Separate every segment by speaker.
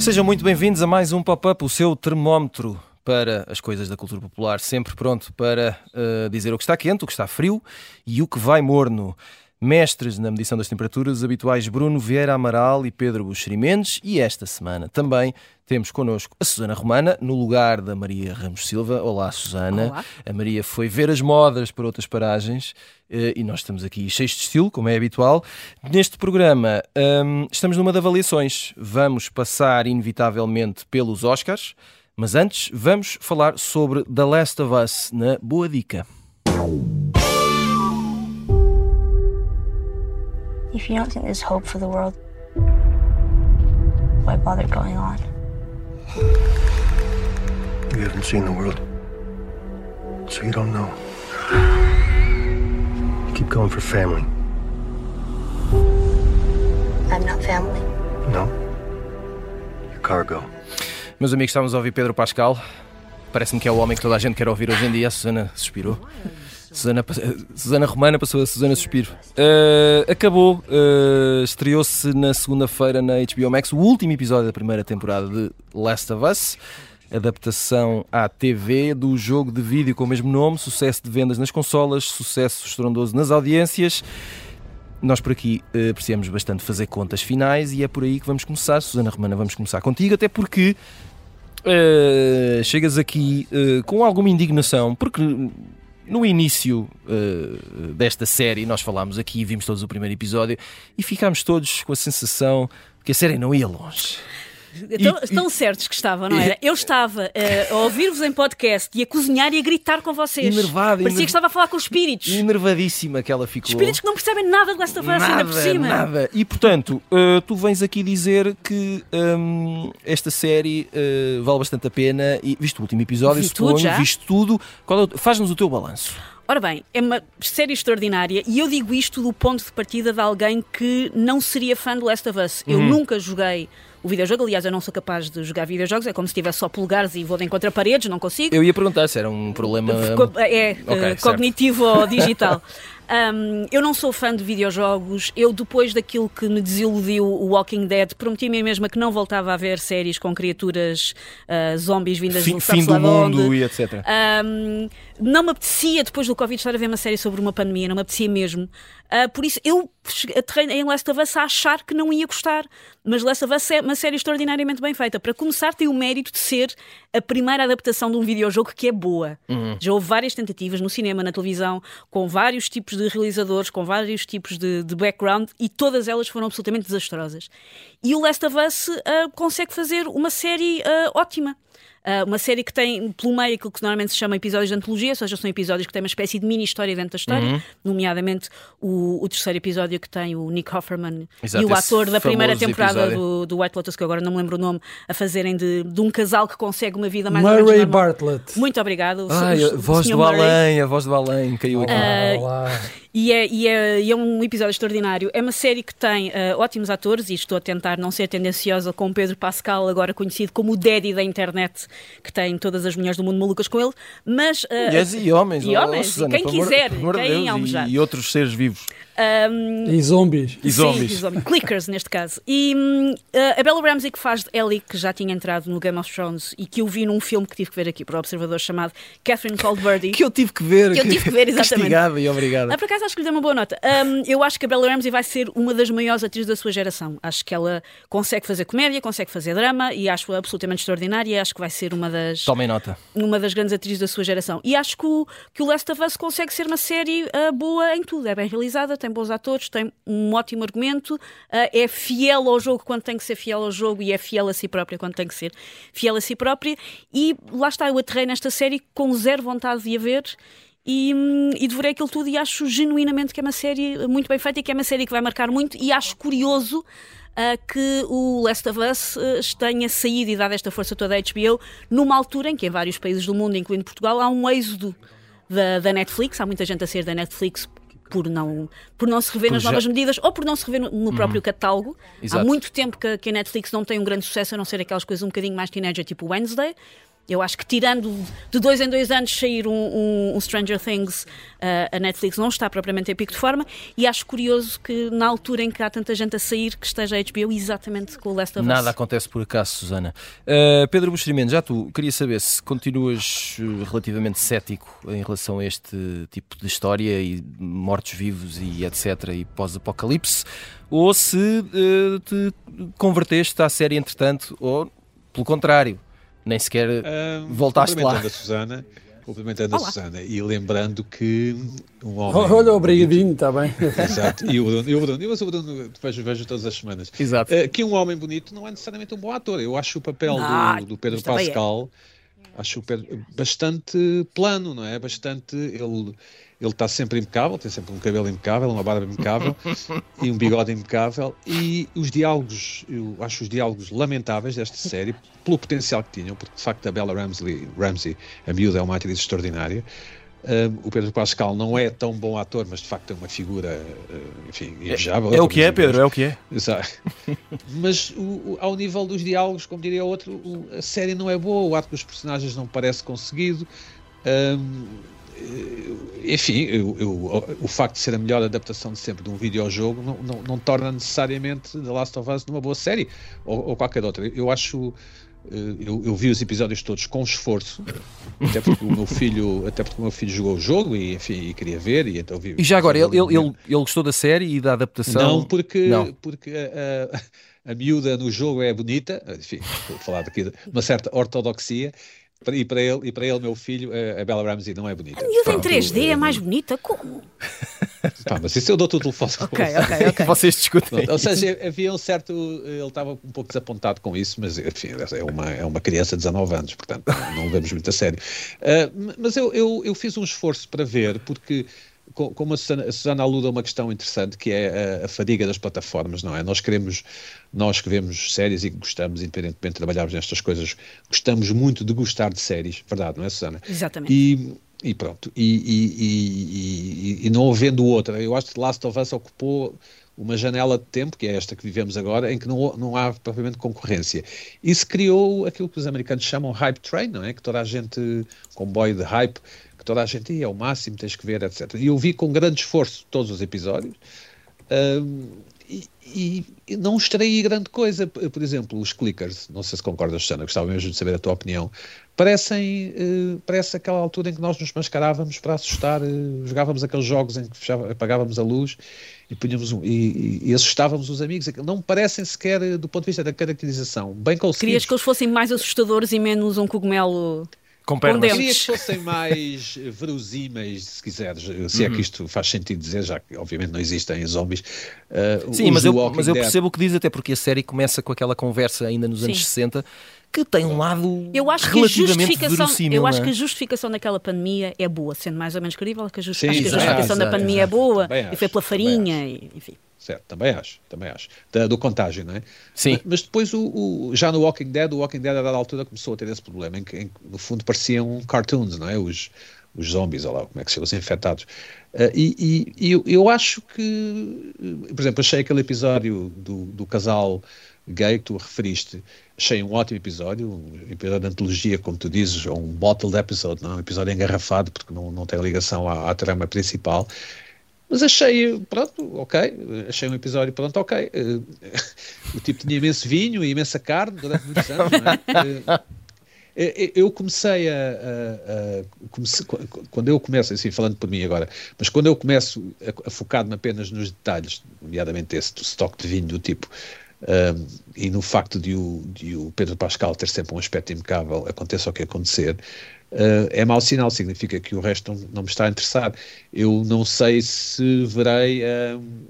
Speaker 1: Sejam muito bem-vindos a mais um Pop-Up, o seu termómetro para as coisas da cultura popular, sempre pronto para uh, dizer o que está quente, o que está frio e o que vai morno. Mestres na medição das temperaturas, os habituais Bruno Vieira Amaral e Pedro Buxeri Mendes. E esta semana também temos connosco a Susana Romana, no lugar da Maria Ramos Silva. Olá, Susana.
Speaker 2: Olá.
Speaker 1: A Maria foi ver as modas para outras paragens eh, e nós estamos aqui cheios de estilo, como é habitual. Neste programa hum, estamos numa de avaliações. Vamos passar inevitavelmente pelos Oscars, mas antes vamos falar sobre The Last of Us na Boa Dica.
Speaker 3: If you don't think there's hope for the world, why bother going on?
Speaker 4: You haven't seen the world, so you don't know. Keep going for family.
Speaker 3: I'm not family.
Speaker 4: No? Your cargo.
Speaker 1: Meus amigos, estamos a ouvir Pedro Pascal. Parece-me que é o homem que toda a gente quer ouvir hoje em dia. A Susana suspirou. Susana, Susana Romana passou a Susana Suspiro. Uh, acabou, uh, estreou-se na segunda-feira na HBO Max o último episódio da primeira temporada de Last of Us, adaptação à TV do jogo de vídeo com o mesmo nome, sucesso de vendas nas consolas, sucesso estrondoso nas audiências. Nós por aqui uh, apreciamos bastante fazer contas finais e é por aí que vamos começar. Susana Romana, vamos começar contigo, até porque chegas aqui com alguma indignação, porque no início uh, desta série, nós falámos aqui, vimos todos o primeiro episódio e ficámos todos com a sensação que a série não ia longe.
Speaker 2: Tão, e, tão e, certos que estavam, não era? Eu estava uh, a ouvir-vos em podcast e a cozinhar e a gritar com vocês.
Speaker 1: Enervada.
Speaker 2: Parecia que estava a falar com os espíritos.
Speaker 1: Enervadíssima que ela ficou.
Speaker 2: Espíritos que não percebem nada de Last of Us ainda por cima.
Speaker 1: Nada. E portanto, uh, tu vens aqui dizer que um, esta série uh, vale bastante a pena. E viste o último episódio,
Speaker 2: Vi
Speaker 1: suponho,
Speaker 2: tudo já?
Speaker 1: viste tudo. É Faz-nos o teu balanço.
Speaker 2: Ora bem, é uma série extraordinária e eu digo isto do ponto de partida de alguém que não seria fã de Last of Us. Eu
Speaker 1: Uhum.
Speaker 2: nunca joguei o videojogo, aliás, eu não sou capaz de jogar videojogos, é como se tivesse só polegares e vou de encontro a paredes, não consigo.
Speaker 1: Eu ia perguntar se era um problema.
Speaker 2: É,
Speaker 1: Ok,
Speaker 2: eh,
Speaker 1: certo.
Speaker 2: cognitivo ou digital. Um, eu não sou fã de videojogos. Eu, depois daquilo que me desiludiu o Walking Dead, prometi a mim mesma que não voltava a ver séries com criaturas ah, zombies vindas
Speaker 1: Fim,
Speaker 2: do
Speaker 1: fim do mundo e etc.
Speaker 2: um, não me apetecia, depois do Covid, estar a ver uma série sobre uma pandemia, não me apetecia mesmo. Uh, por isso, eu aterrei em Last of Us a achar que não ia gostar. Mas Last of Us é uma série extraordinariamente bem feita. Para começar, tem o mérito de ser a primeira adaptação de um videojogo que é boa. Já houve várias tentativas no cinema, na televisão, com vários tipos de realizadores, com vários tipos de, de background, e todas elas foram absolutamente desastrosas. E o Last of Us uh, consegue fazer uma série uh, ótima. Uh, uma série que tem pelo meio aquilo que normalmente se chama episódios de antologia, ou seja, são episódios que têm uma espécie de mini história dentro da história, nomeadamente o, o terceiro episódio que tem o Nick Offerman
Speaker 1: Exato,
Speaker 2: e o ator da primeira temporada do, do White Lotus, que agora não me lembro o nome, a fazerem de, de um casal que consegue uma vida mais ou menos
Speaker 5: Murray
Speaker 2: normal.
Speaker 5: Bartlett.
Speaker 2: Muito obrigado. o
Speaker 1: Ai,
Speaker 2: Sr.
Speaker 1: a voz do
Speaker 2: Murray.
Speaker 1: além, a voz do além caiu aqui.
Speaker 5: Olá.
Speaker 2: E é, e, é, e é um episódio extraordinário. É uma série que tem ah, ótimos atores, e estou a tentar não ser tendenciosa com o Pedro Pascal, agora conhecido como o Daddy da internet, que tem todas as mulheres do mundo malucas com ele. Mas. ah,
Speaker 1: Mulheres e homens,
Speaker 2: e
Speaker 1: oh,
Speaker 2: homens, e
Speaker 1: Susana,
Speaker 2: quem
Speaker 1: pelo amor-
Speaker 2: quiser,
Speaker 1: amor
Speaker 2: quem
Speaker 1: Deus,
Speaker 2: almejar.
Speaker 1: e, e outros seres vivos.
Speaker 2: Ahm,
Speaker 5: E zombies.
Speaker 1: E zombies.
Speaker 2: Sim, e zombies. Clickers, neste caso. E hum, a Bella Ramsey, que faz de Ellie, que já tinha entrado no Game of Thrones e que eu vi num filme que tive que ver aqui para o Observador chamado Catherine Called Birdie.
Speaker 1: Que eu tive que ver.
Speaker 2: Que eu tive que ver, exatamente.
Speaker 1: Castigada e obrigada.
Speaker 2: Ah, por acaso acho que lhe dei uma boa nota. Hum, eu acho que a Bella Ramsey vai ser uma das maiores atrizes da sua geração. Acho que ela consegue fazer comédia, consegue fazer drama e acho absolutamente extraordinária. Acho que vai ser uma das,
Speaker 1: Tomem nota.
Speaker 2: uma das grandes atrizes da sua geração. E acho que o, que o Last of Us consegue ser uma série ah, boa em tudo. É bem realizada, tem bons atores, tem um ótimo argumento, ah, é fiel ao jogo quando tem que ser fiel ao jogo e é fiel a si própria quando tem que ser fiel a si própria. E lá está, eu aterrei nesta série com zero vontade de a ver. E, hum, e devorei aquilo tudo e acho genuinamente que é uma série muito bem feita e que é uma série que vai marcar muito e acho curioso ah, que o Last of Us ah, tenha saído e dado esta força toda à HBO numa altura em que em vários países do mundo, incluindo Portugal, há um êxodo da, da Netflix, há muita gente a sair da Netflix por não, por não se rever
Speaker 1: Por
Speaker 2: nas
Speaker 1: já- Uhum.
Speaker 2: novas medidas ou por não se rever no, no próprio catálogo.
Speaker 1: Exato.
Speaker 2: Há muito tempo que, que a Netflix não tem um grande sucesso, a não ser aquelas coisas um bocadinho mais teenager, tipo Wednesday. Eu acho que tirando de dois em dois anos sair um, um- um Stranger Things, uh, a Netflix não está propriamente em pico de forma e acho curioso que na altura em que há tanta gente a sair que esteja a HBO exatamente com o Last of Us.
Speaker 1: Nada acontece por acaso, Susana. Uh, Pedro Buxerimento, já tu, queria saber se continuas uh, relativamente cético em relação a este tipo de história e mortos-vivos e etc. e pós-apocalipse, ou se uh, te converteste à série entretanto, ou pelo contrário, nem sequer
Speaker 5: Ah,
Speaker 1: voltaste lá.
Speaker 5: cumprimentando a Susana, cumprimentando a
Speaker 2: Olá.
Speaker 5: Susana e lembrando que um homem.
Speaker 6: Olha, obrigadinho, está bem.
Speaker 5: Exato, e o Bruno, e o Bruno, eu o Bruno vejo, vejo todas as semanas.
Speaker 1: Exato.
Speaker 5: Eh, que um homem bonito não é necessariamente um bom ator. Eu acho o papel
Speaker 2: Ah,
Speaker 5: do, do Pedro
Speaker 2: mas é.
Speaker 5: Pascal acho o Pedro bastante plano, não é? Bastante. Ele ele está sempre impecável, tem sempre um cabelo impecável, uma barba impecável e um bigode impecável. E os diálogos, eu acho os diálogos lamentáveis desta série, pelo potencial que tinham, porque de facto a Bella Ramsey, Ramsey a miúda, é uma atriz extraordinária. Um, o Pedro Pascal não é tão bom ator, mas de facto é uma figura, uh, enfim, invejável.
Speaker 1: É o que é, Pedro, é o que é.
Speaker 5: Exato. Mas o- o- ao nível dos diálogos, como diria outro, o- a série não é boa, o arco dos personagens não parece conseguido. Eh, enfim, eu- eu- o facto de ser a melhor adaptação de sempre de um videojogo não, não, não torna necessariamente The Last of Us numa boa série ou, ou qualquer outra. Eu acho. eh, Eu, eu vi os episódios todos com esforço, até porque o meu filho, até porque o meu filho jogou o jogo e, enfim, e queria ver, e então vi.
Speaker 1: E já agora, ele, ele, ele, ele gostou da série e da adaptação?
Speaker 5: Não, porque,
Speaker 1: Não.
Speaker 5: porque a, a, a miúda no jogo é bonita, enfim, vou falar daqui de uma certa ortodoxia, e para ele, e para ele meu filho, a- Bella Ramsey não é bonita.
Speaker 2: A miúda em
Speaker 5: Portanto,
Speaker 2: 3D é mais bonita? Como?
Speaker 5: Pá, mas isso eu dou-te o telefone.
Speaker 2: Ok, ok, ok.
Speaker 1: Vocês discutem.
Speaker 5: Ou seja, havia um certo. Ele estava um pouco desapontado com isso, mas enfim, é uma, é uma criança de 19 anos, portanto não levamos muito a sério. Ah, mas eu, eu, eu fiz um esforço para ver, porque. Co- Como a Susana, a Susana aluda a uma questão interessante que é a, a fadiga das plataformas, não é? Nós queremos, nós que vemos séries e que gostamos, independentemente de trabalharmos nestas coisas, gostamos muito de gostar de séries, verdade, não é, Susana?
Speaker 2: Exatamente.
Speaker 5: E, e pronto, e- e- e não havendo outra, eu acho que Last of Us ocupou uma janela de tempo, que é esta que vivemos agora, em que não, não há propriamente concorrência. Isso criou aquilo que os americanos chamam hype train, não é? Que toda a gente, comboio de hype, que toda a gente "Ih, é o máximo, tens que ver, etc. E eu vi com grande esforço todos os episódios. hum, e, e- não extraí grande coisa. Por exemplo, os clickers, não sei se concordas, Susana, gostava mesmo de saber a tua opinião. Parecem, eh, parece aquela altura em que nós nos mascarávamos para assustar, eh, jogávamos aqueles jogos em que fechava- apagávamos a luz e, punhamos um, e, e- assustávamos os amigos. Não me parecem sequer, eh, do ponto de vista da caracterização, bem
Speaker 2: Querias
Speaker 5: conseguidos.
Speaker 2: que eles fossem mais assustadores e menos um cogumelo.
Speaker 1: Com pernas.
Speaker 2: dentes.
Speaker 5: Queria que fossem mais verosímeis, se quiseres, se é
Speaker 1: Uhum.
Speaker 5: que isto faz sentido dizer, já que obviamente não existem zombies. Eh,
Speaker 1: Sim, mas eu, mas eu percebo o que diz, até porque a série começa com aquela conversa ainda nos anos
Speaker 2: Sim.
Speaker 1: 60 que tem um lado
Speaker 2: Eu acho que a
Speaker 1: relativamente
Speaker 2: justificação,
Speaker 1: verossímil.
Speaker 2: eu acho
Speaker 1: é?
Speaker 2: que a justificação daquela pandemia é boa, sendo mais ou menos crível, que a, justi-
Speaker 5: Sim,
Speaker 2: acho que a
Speaker 5: exato,
Speaker 2: justificação da
Speaker 1: exato,
Speaker 2: pandemia é
Speaker 5: exato.
Speaker 2: boa
Speaker 5: Também
Speaker 2: e foi pela farinha, e, enfim.
Speaker 5: Certo, também acho, também acho. Da- do contágio, não é?
Speaker 1: Sim.
Speaker 5: Mas, mas depois, o, o- já no Walking Dead, o Walking Dead a dada altura começou a ter esse problema, em que, em no fundo pareciam cartoons, não é? Os, os zombies, ou lá, como é que se chama, os infectados. E e- e eu, eu acho que, eh, por exemplo, achei aquele episódio do, do casal gay que tu referiste, achei um ótimo episódio, um episódio de antologia, como tu dizes, ou um bottled episode, não? é? um episódio engarrafado, porque não, não tem ligação à, à trama principal. Mas achei, pronto, ok. Achei um episódio, pronto, ok. Eh, o tipo tinha imenso vinho e imensa carne durante muitos anos, não é? Eh, eh, Eu comecei a. a- a- comece- quando eu começo, assim, falando por mim agora, mas quando eu começo a, a focar-me apenas nos detalhes, nomeadamente esse do estoque de vinho do tipo, um, e no facto de o, de o Pedro Pascal ter sempre um aspecto impecável, aconteça o que acontecer, uh, é mau sinal, significa que o resto não, não me está a interessar. Eu não sei se verei. um,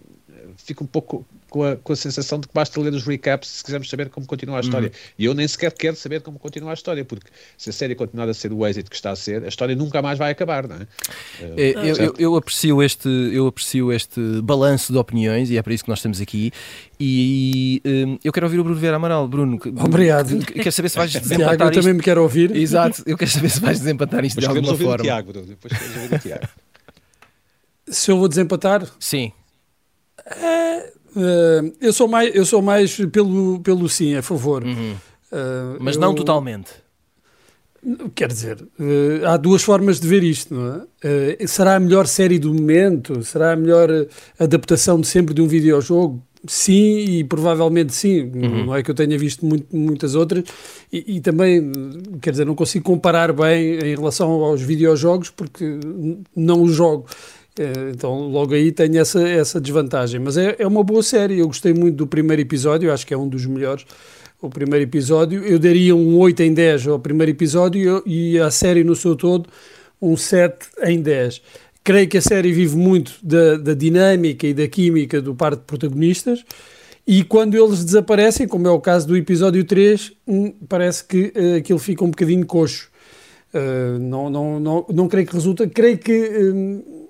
Speaker 5: fico um pouco com a, com a sensação de que basta ler os recaps se quisermos saber como continua a história. E eu nem sequer quero saber como continua a história, porque se a série continuar a ser o êxito que está a ser, a história nunca mais vai acabar, não é?
Speaker 1: É, Eu, eu- eu aprecio este, eu aprecio este balanço de opiniões e é para isso que nós estamos aqui. E hum, eu quero ouvir o Bruno Vera Amaral. Bruno,
Speaker 6: Obrigado.
Speaker 1: que- Quero saber se vais
Speaker 6: Tiago,
Speaker 1: desempatar
Speaker 6: eu também
Speaker 1: isto.
Speaker 6: me quero ouvir.
Speaker 1: Exato, eu quero saber se vais desempatar isto
Speaker 5: Mas
Speaker 1: de alguma
Speaker 5: ouvir o
Speaker 1: forma.
Speaker 5: Tiago, Bruno, depois queremos ouvir o Tiago.
Speaker 6: Se eu vou desempatar,
Speaker 1: Sim.
Speaker 6: Eh, eu sou mais, eu sou mais pelo, pelo sim, a favor.
Speaker 1: Uhum.
Speaker 6: Eh,
Speaker 1: Mas
Speaker 6: eu-
Speaker 1: não totalmente.
Speaker 6: Quer dizer, eh, há duas formas de ver isto, não é? Será a melhor série do momento? Será a melhor adaptação de sempre de um videojogo? Sim, e provavelmente sim. Não é que eu tenha visto muito- muitas outras. E, e também, quer dizer, não consigo comparar bem em relação aos videojogos porque não os jogo. Eh, Então, logo aí tenho essa, essa desvantagem. Mas é, é uma boa série. Eu gostei muito do primeiro episódio, acho que é um dos melhores. O primeiro episódio, eu daria um 8 em 10 ao primeiro episódio e a série no seu todo um 7 em 10. Creio que a série vive muito da, da dinâmica e da química do par de protagonistas e quando eles desaparecem, como é o caso do episódio 3, hum, parece que eh, aquilo fica um bocadinho coxo. Uh, não, não, não, não creio que resulta. Creio que hum,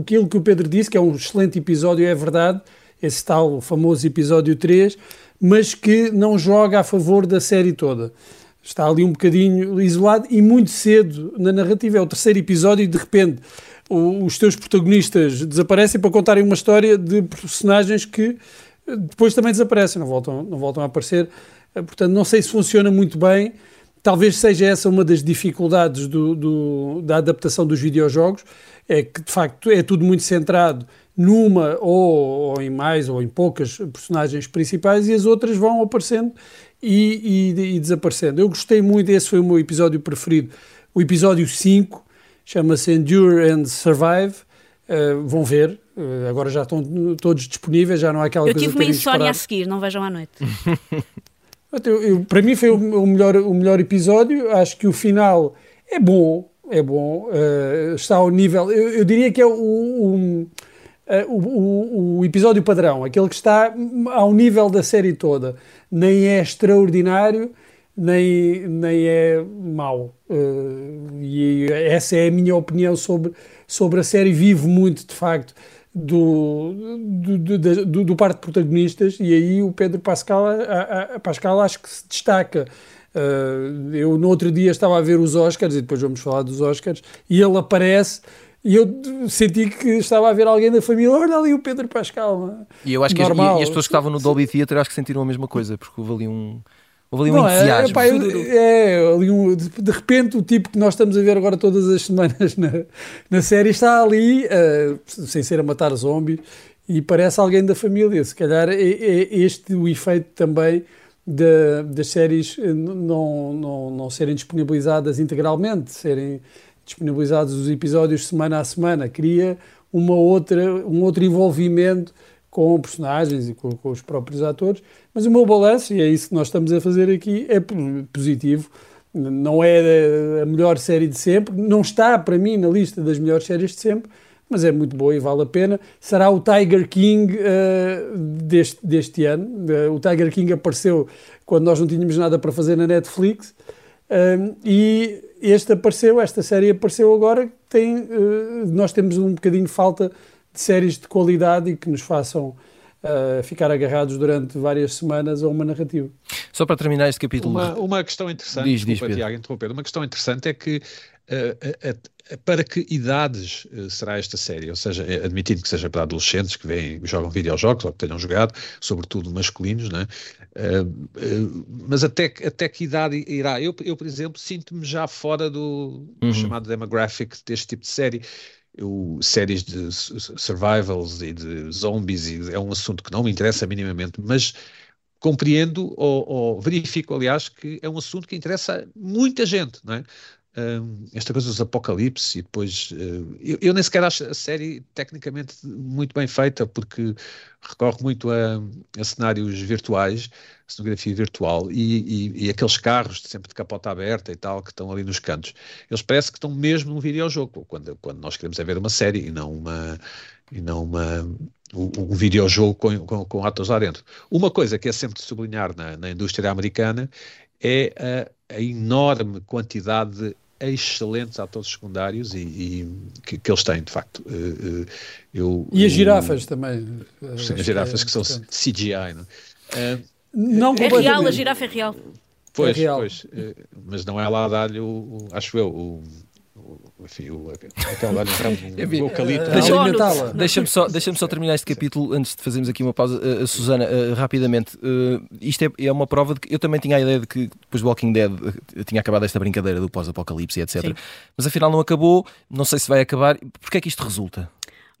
Speaker 6: aquilo que o Pedro disse, que é um excelente episódio, é verdade, esse tal famoso episódio 3, mas que não joga a favor da série toda. Está ali um bocadinho isolado e muito cedo na narrativa. É o terceiro episódio e de repente os teus protagonistas desaparecem para contarem uma história de personagens que eh, depois também desaparecem, não voltam, não voltam a aparecer. Eh, Portanto, não sei se funciona muito bem. Talvez seja essa uma das dificuldades do- do- da adaptação dos videojogos, é que de facto é tudo muito centrado numa ou, ou em mais ou em poucas personagens principais e as outras vão aparecendo e, e- e desaparecendo. Eu gostei muito, esse foi o meu episódio preferido, o episódio 5, chama-se Endure and Survive. Uh, vão ver, uh, agora já estão todos disponíveis, já não há aquela
Speaker 2: Eu
Speaker 6: coisa
Speaker 2: tive
Speaker 6: de
Speaker 2: uma insónia a seguir, não vejam à noite.
Speaker 6: Eu- eu- para mim foi o, o melhor, o melhor episódio. Acho que o final é bom, é bom, eh, está ao nível. Eu, eu diria que é o, eh, o- o- o episódio padrão, aquele que está ao nível da série toda. Nem é extraordinário, nem, nem é mau. Eh, e essa é a minha opinião sobre, sobre a série. Vivo muito, de facto, do, do, do, do, par de protagonistas e aí o Pedro Pascal, a, a- a Pascal acho que se destaca. Uh, eu no outro dia estava a ver os Oscars e depois vamos falar dos Oscars e ele aparece e eu senti que estava a ver alguém da família, olha ali o Pedro Pascal.
Speaker 1: E eu acho que as, e- e as pessoas que estavam no Dolby Theatre acho que sentiram a mesma coisa, porque houve ali um, houve ali um
Speaker 6: Não, é,
Speaker 1: entusiasmo.
Speaker 6: pá, eu- é, ali um- de, de repente o tipo que nós estamos a ver agora todas as semanas na, na série está ali, eh, sem ser a matar zombies, e parece alguém da família. Se calhar é, é este o efeito também da- das séries eh, não, não, não serem disponibilizadas integralmente, serem disponibilizados os episódios semana a semana, cria uma outra, um outro envolvimento com personagens e com, com os próprios atores, mas o meu balanço, e é isso que nós estamos a fazer aqui, é positivo. Não é a- melhor série de sempre, não está para mim na lista das melhores séries de sempre, mas é muito boa e vale a pena. Será o Tiger King eh, deste, deste ano. Eh, o Tiger King apareceu quando nós não tínhamos nada para fazer na Netflix. Um, e este apareceu, esta série apareceu agora. Tem, uh, nós temos um bocadinho de falta de séries de qualidade e que nos façam uh, ficar agarrados durante várias semanas a uma narrativa.
Speaker 1: Só para terminar este capítulo.
Speaker 5: Uma, uma questão interessante,
Speaker 1: Diz, diz,
Speaker 5: desculpa,
Speaker 1: Pedro.
Speaker 5: Tiago, interromper, uma questão interessante é que eh, eh, para que idades será esta série? Ou seja, eh, admitindo que seja para adolescentes que vêm, jogam videojogos ou que tenham jogado, sobretudo masculinos, né? Mas até, que- até que idade irá? Eu, eu por exemplo, sinto-me já fora do, do
Speaker 1: Uhum.
Speaker 5: chamado demographic deste tipo de série. Eu, séries de su- su- survivals e de zombies e é um assunto que não me interessa minimamente, mas compreendo ou, ou verifico, aliás, que é um assunto que interessa muita gente, não é? Hum, esta coisa dos apocalipse e depois eh, eu, eu nem sequer acho a série tecnicamente muito bem feita porque recorre muito a, a cenários virtuais, cenografia virtual e, e- e aqueles carros sempre de capota aberta e tal que estão ali nos cantos. Eles parecem que estão mesmo num videojogo, quando, quando nós queremos é ver uma série e não uma e não uma, um, um videojogo com, com, com atores lá dentro. Uma coisa que é sempre de sublinhar na, na indústria americana é a, a enorme quantidade de excelentes atores secundários e, e que, que eles têm, de facto. Eh, eh, eu,
Speaker 6: E as
Speaker 5: eu-
Speaker 6: girafas também.
Speaker 5: Sim,
Speaker 6: Acho
Speaker 5: as girafas
Speaker 6: é
Speaker 5: que são. CGI, não é? Eh,
Speaker 6: Não
Speaker 2: É real, a girafa é real.
Speaker 5: Pois,
Speaker 6: real.
Speaker 5: pois, eh, mas não é lá a dar-lhe acho eu, o- enfim, o, aquela lá eucalipto.
Speaker 6: a
Speaker 2: Deixa-.
Speaker 1: Deixa-me só, deixa só terminar este capítulo antes de fazermos aqui uma pausa. Uh, uh, Susana, uh, rapidamente, uh, isto é, é uma prova de que eu também tinha a ideia de que depois do Walking Dead uh, tinha acabado esta brincadeira do pós-apocalipse, etc.
Speaker 2: Sim.
Speaker 1: Mas afinal não acabou, não sei se vai acabar. Porquê é que isto resulta?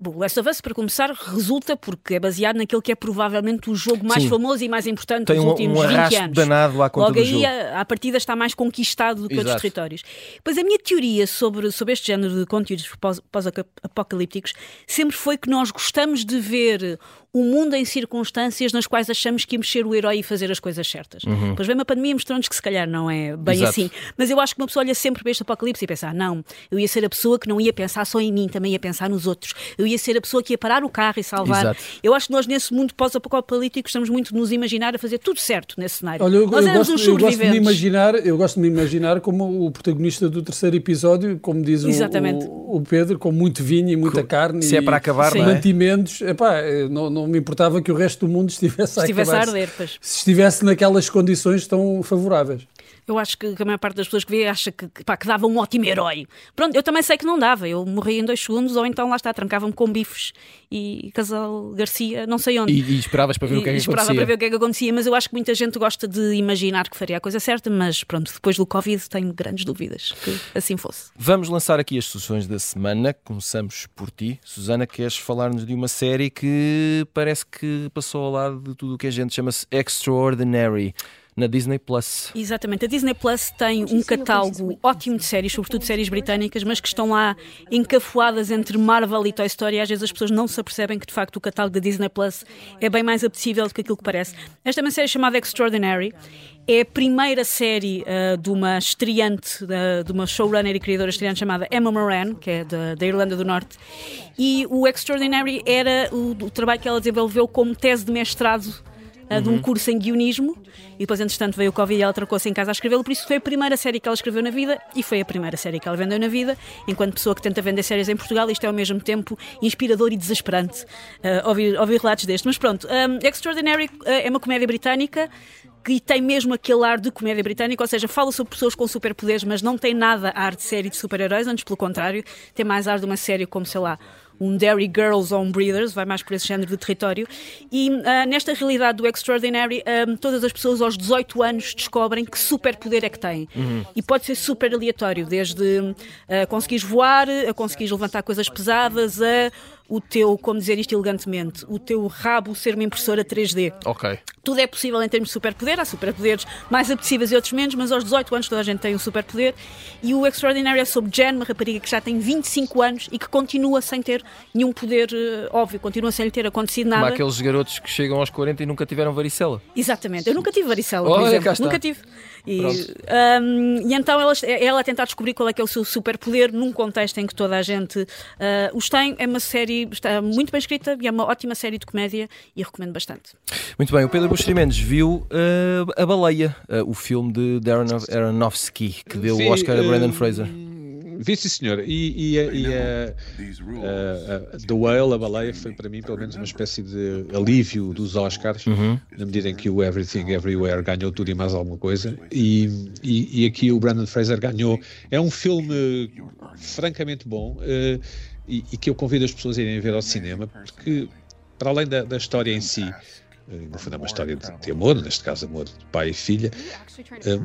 Speaker 2: Bom, Last of Us, para começar, resulta porque é baseado naquele que é provavelmente o jogo mais
Speaker 1: Sim.
Speaker 2: famoso e mais importante
Speaker 1: Tem
Speaker 2: dos
Speaker 1: um,
Speaker 2: últimos
Speaker 1: um
Speaker 2: 20
Speaker 1: arrasto
Speaker 2: anos.
Speaker 1: danado à conta
Speaker 2: Logo
Speaker 1: do
Speaker 2: aí,
Speaker 1: jogo.
Speaker 2: a, a partida está mais conquistado do que outros
Speaker 1: Exato.
Speaker 2: territórios. Pois a minha teoria sobre, sobre este género de conteúdos pós- pós-apocalípticos sempre foi que nós gostamos de ver o mundo em circunstâncias nas quais achamos que íamos ser o herói e fazer as coisas certas. Depois vem uma pandemia e mostrou-nos que se calhar não é bem
Speaker 1: Uhum. Exato.
Speaker 2: assim. Mas eu acho que uma pessoa olha sempre para este apocalipse e pensa: ah, não, eu ia ser a pessoa que não ia pensar só em mim, também ia pensar nos outros. Eu ia ser a pessoa que ia parar o carro e salvar.
Speaker 1: Exato.
Speaker 2: Eu acho que nós, nesse mundo pós-apocalíptico, estamos muito de nos imaginar a fazer tudo certo nesse cenário.
Speaker 6: Olha, eu,
Speaker 2: nós
Speaker 6: eu
Speaker 2: éramos
Speaker 6: gosto,
Speaker 2: uns
Speaker 6: eu gosto de me imaginar, eu gosto de me imaginar como o protagonista do terceiro episódio, como diz o,
Speaker 2: Exatamente.
Speaker 6: o, o Pedro, com muito vinho e muita carne
Speaker 1: Se é
Speaker 6: e
Speaker 1: para acabar,
Speaker 2: Sim.
Speaker 1: não é?
Speaker 6: mantimentos. Epá, eu não, não me importava que o resto do mundo estivesse a
Speaker 2: Se estivesse a
Speaker 6: acabar-se.
Speaker 2: arder, pois.
Speaker 6: Se estivesse naquelas condições tão favoráveis.
Speaker 2: Eu acho que a maior parte das pessoas que vê acha que, pá, que dava um ótimo herói. Pronto, eu também sei que não dava. Eu morria em dois segundos, ou então lá está, trancavam-me com bifes e Casal Garcia, não sei onde.
Speaker 1: E, e esperavas para ver o que é
Speaker 2: E
Speaker 1: que
Speaker 2: esperava
Speaker 1: acontecia.
Speaker 2: para ver o que é que acontecia, mas eu acho que muita gente gosta de imaginar que faria a coisa certa, mas pronto, depois do Covid tenho grandes dúvidas que assim fosse.
Speaker 1: Vamos lançar aqui as soluções da semana. Começamos por ti. Susana, queres falar-nos de uma série que parece que passou ao lado de tudo o que a gente chama-se Extraordinary na Disney Plus.
Speaker 2: Exatamente. A Disney Plus tem um catálogo ótimo de séries, sobretudo séries britânicas, mas que estão lá encafuadas entre Marvel e Toy Story. E às vezes as pessoas não se apercebem que, de facto, o catálogo da Disney Plus é bem mais apetecível do que aquilo que parece. Esta é uma série chamada Extraordinary. É a primeira série uh, de uma estreante, de, de uma showrunner e criadora estreante chamada Emma Moran, que é da, da Irlanda do Norte. E o Extraordinary era o, o trabalho que ela desenvolveu como tese de mestrado uh, de um curso em guionismo e depois, entretanto, veio o Covid e ela trocou-se em casa a escrevê-lo. Por isso, foi a primeira série que ela escreveu na vida e foi a primeira série que ela vendeu na vida. Enquanto pessoa que tenta vender séries em Portugal, isto é ao mesmo tempo inspirador e desesperante uh, ouvir, ouvir relatos destes. Mas pronto, um, Extraordinary uh, é uma comédia britânica que tem mesmo aquele ar de comédia britânica, ou seja, fala sobre pessoas com superpoderes, mas não tem nada ar de série de super-heróis, antes pelo contrário, tem mais ar de uma série como, sei lá, um Dairy Girls ou um Breeders, vai mais por esse género de território. E uh, nesta realidade do Extraordinary, um, todas as pessoas aos 18 anos descobrem que superpoder é que têm. E pode ser super aleatório, desde uh, conseguires voar, a conseguires levantar coisas pesadas, a o teu, como dizer isto elegantemente, o teu rabo ser uma impressora 3D.
Speaker 1: Ok.
Speaker 2: Tudo é possível em termos de superpoder, há superpoderes mais apetecíveis e outros menos, mas aos 18 anos toda a gente tem um superpoder. E o Extraordinary é sobre Jen, uma rapariga que já tem 25 anos e que continua sem ter nenhum poder uh, óbvio, continua sem lhe ter acontecido
Speaker 1: Como
Speaker 2: nada.
Speaker 1: aqueles garotos que chegam aos 40 e nunca tiveram varicela.
Speaker 2: Exatamente, eu nunca tive varicela, por
Speaker 1: Olha,
Speaker 2: exemplo. Nunca tive. E, um, e então ela, ela a tentar descobrir qual é que é o seu superpoder num contexto em que toda a gente uh, os tem. É uma série, está muito bem escrita e é uma ótima série de comédia e recomendo bastante.
Speaker 1: Muito bem, o Pedro Buxeri Mendes viu uh, A Baleia, uh, o filme de Darren Aronofsky, que deu
Speaker 5: Vi,
Speaker 1: o Oscar a Brandon Fraser.
Speaker 5: Vi, sim, senhor. E, e, a- e a, a- a- The Whale, a baleia, foi para mim pelo menos uma espécie de alívio dos Oscars, na medida em que o Everything Everywhere ganhou tudo e mais alguma coisa. E, e, e aqui o Brandon Fraser ganhou. É um filme francamente bom eh, e, e que eu convido as pessoas a irem ver ao cinema, porque para além da, da história em si. Eh, No fundo, é uma história de, de amor, neste caso, amor de pai e filha, eh,